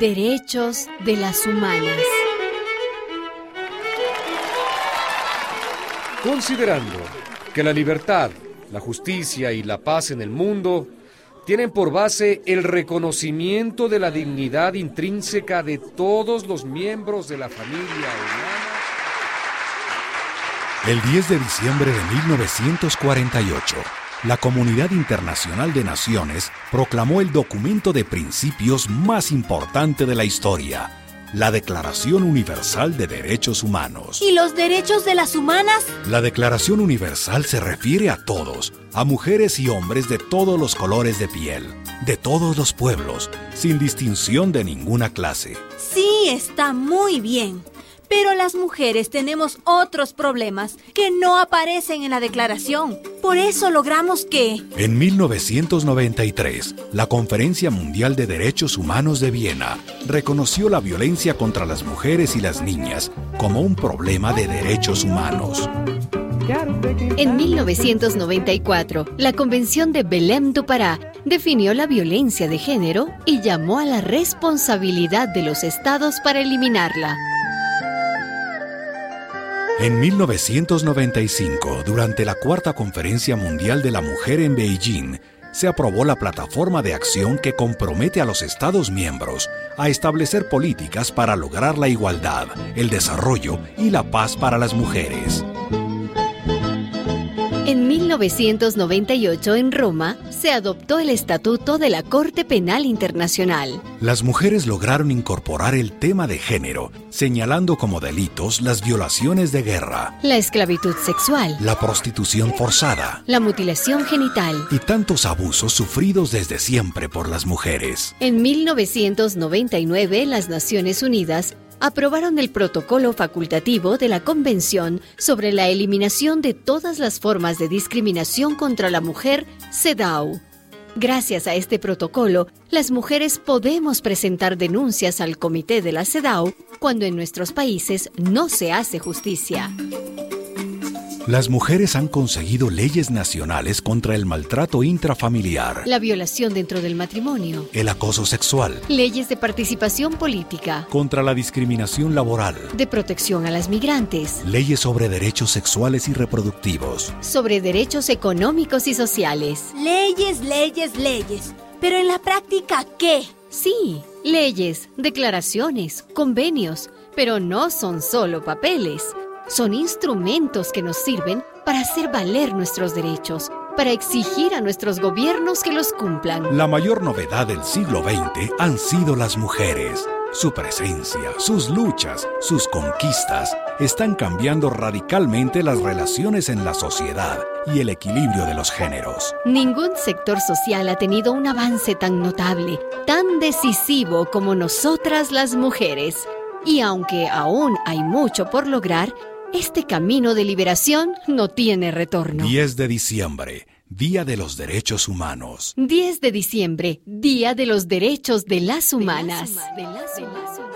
Derechos de las Humanas. Considerando que la libertad, la justicia y la paz en el mundo tienen por base el reconocimiento de la dignidad intrínseca de todos los miembros de la familia humana. El 10 de diciembre de 1948, la Comunidad Internacional de Naciones proclamó el documento de principios más importante de la historia, la Declaración Universal de Derechos Humanos. ¿Y los derechos de las humanas? La Declaración Universal se refiere a todos, a mujeres y hombres de todos los colores de piel, de todos los pueblos, sin distinción de ninguna clase. Sí, está muy bien. Pero las mujeres tenemos otros problemas que no aparecen en la declaración. Por eso logramos que... En 1993, la Conferencia Mundial de Derechos Humanos de Viena reconoció la violencia contra las mujeres y las niñas como un problema de derechos humanos. En 1994, la Convención de Belém do Pará definió la violencia de género y llamó a la responsabilidad de los estados para eliminarla. En 1995, durante la Cuarta Conferencia Mundial de la Mujer en Beijing, se aprobó la plataforma de acción que compromete a los Estados miembros a establecer políticas para lograr la igualdad, el desarrollo y la paz para las mujeres. En 1998 en Roma se adoptó el Estatuto de la Corte Penal Internacional. Las mujeres lograron incorporar el tema de género, señalando como delitos las violaciones de guerra, la esclavitud sexual, la prostitución forzada, la mutilación genital y tantos abusos sufridos desde siempre por las mujeres. En 1999 las Naciones Unidas aprobaron el protocolo facultativo de la Convención sobre la eliminación de todas las formas de discriminación contra la mujer, CEDAW. Gracias a este protocolo, las mujeres podemos presentar denuncias al Comité de la CEDAW cuando en nuestros países no se hace justicia. Las mujeres han conseguido leyes nacionales contra el maltrato intrafamiliar, La violación dentro del matrimonio, el acoso sexual, leyes de participación política, contra la discriminación laboral, de protección a las migrantes, leyes sobre derechos sexuales y reproductivos. sobre derechos económicos y sociales. Leyes, leyes, leyes. Pero en la práctica, ¿qué? Sí, leyes, declaraciones, convenios, pero no son solo papeles. Son instrumentos que nos sirven para hacer valer nuestros derechos, para exigir a nuestros gobiernos que los cumplan. La mayor novedad del siglo XX han sido las mujeres. Su presencia, sus luchas, sus conquistas están cambiando radicalmente las relaciones en la sociedad y el equilibrio de los géneros. Ningún sector social ha tenido un avance tan notable, tan decisivo como nosotras las mujeres. Y aunque aún hay mucho por lograr, este camino de liberación no tiene retorno. 10 de diciembre, Día de los Derechos Humanos. 10 de diciembre, Día de los Derechos de las Humanas. De las humanas.